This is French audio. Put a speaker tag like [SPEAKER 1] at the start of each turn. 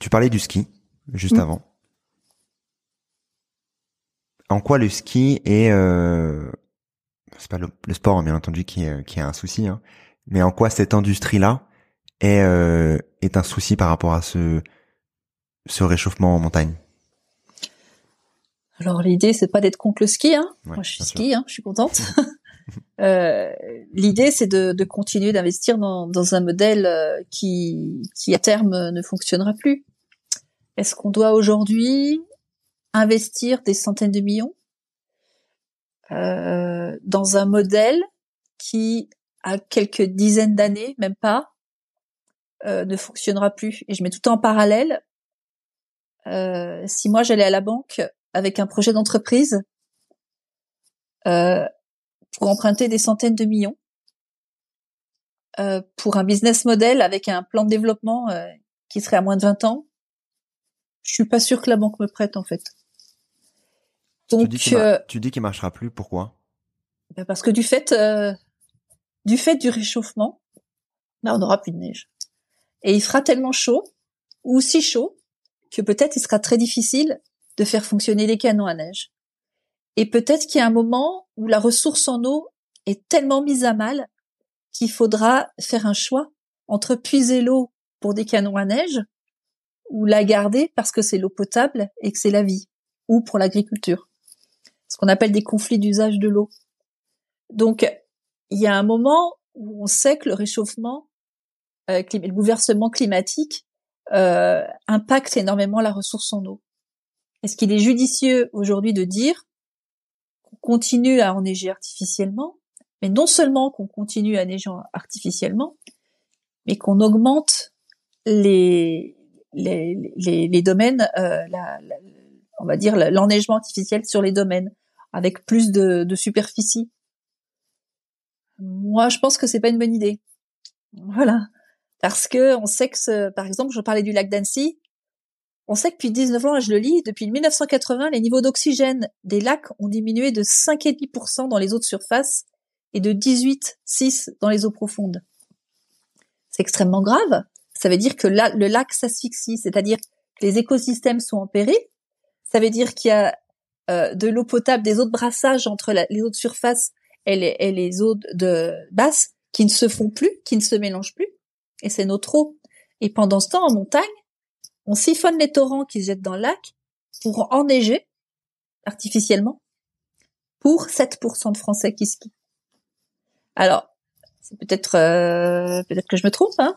[SPEAKER 1] Tu parlais du ski juste
[SPEAKER 2] Mm.
[SPEAKER 1] avant. En quoi le ski est euh, c'est pas le, le sport hein, bien entendu qui est, qui un souci, hein, mais en quoi cette industrie-là est euh, est un souci par rapport à ce ce réchauffement en montagne?
[SPEAKER 2] Alors l'idée c'est pas d'être contre le ski, hein.
[SPEAKER 1] Ouais,
[SPEAKER 2] Moi je suis ski, hein, je suis contente. Euh, l'idée c'est de, de continuer d'investir dans, dans un modèle euh, qui, qui à terme ne fonctionnera plus. Est-ce qu'on doit aujourd'hui investir des centaines de millions euh, dans un modèle qui à quelques dizaines d'années, même pas, euh, ne fonctionnera plus? Et je mets tout en parallèle. Euh, si moi j'allais à la banque avec un projet d'entreprise euh, pour emprunter des centaines de millions, euh, pour un business model avec un plan de développement euh, qui serait à moins de 20 ans, je suis pas sûre que la banque me prête en fait.
[SPEAKER 1] tu
[SPEAKER 2] Donc,
[SPEAKER 1] dis qu'il mar-
[SPEAKER 2] euh,
[SPEAKER 1] tu dis qu'il marchera plus. Pourquoi?
[SPEAKER 2] Ben parce que du fait euh, du fait du réchauffement, ben on n'aura plus de neige. Et il fera tellement chaud ou si chaud que peut-être il sera très difficile de faire fonctionner les canons à neige. Et peut-être qu'il y a un moment où la ressource en eau est tellement mise à mal qu'il faudra faire un choix entre puiser l'eau pour des canons à neige ou la garder parce que c'est l'eau potable et que c'est la vie ou pour l'agriculture. Ce qu'on appelle des conflits d'usage de l'eau. Donc, il y a un moment où on sait que le réchauffement, euh, le bouleversement climatique euh, impacte énormément la ressource en eau. Est-ce qu'il est judicieux aujourd'hui de dire continue à enneiger artificiellement, mais non seulement qu'on continue à neiger artificiellement, mais qu'on augmente les les, les, domaines, euh, on va dire l'enneigement artificiel sur les domaines, avec plus de, superficie. Moi, je pense que c'est pas une bonne idée. Voilà, parce que on sait que, par exemple, je parlais du lac d'Annecy. On sait que depuis 19 ans, je le lis, depuis 1980, les niveaux d'oxygène des lacs ont diminué de 5,5% dans les eaux de surface et de 18,6 dans les eaux profondes. C'est extrêmement grave. Ça veut dire que le lac s'asphyxie, c'est-à-dire que les écosystèmes sont en péril. Ça veut dire qu'il y a euh, de l'eau potable, des eaux de brassage entre les eaux de surface et les, et les eaux de basse qui ne se font plus, qui ne se mélangent plus. Et c'est notre eau. Et pendant ce temps, en montagne, on siphonne les torrents qui se jettent dans le lac pour enneiger artificiellement pour 7% de Français qui skient. Alors, c'est peut-être euh, peut-être que je me trompe, hein,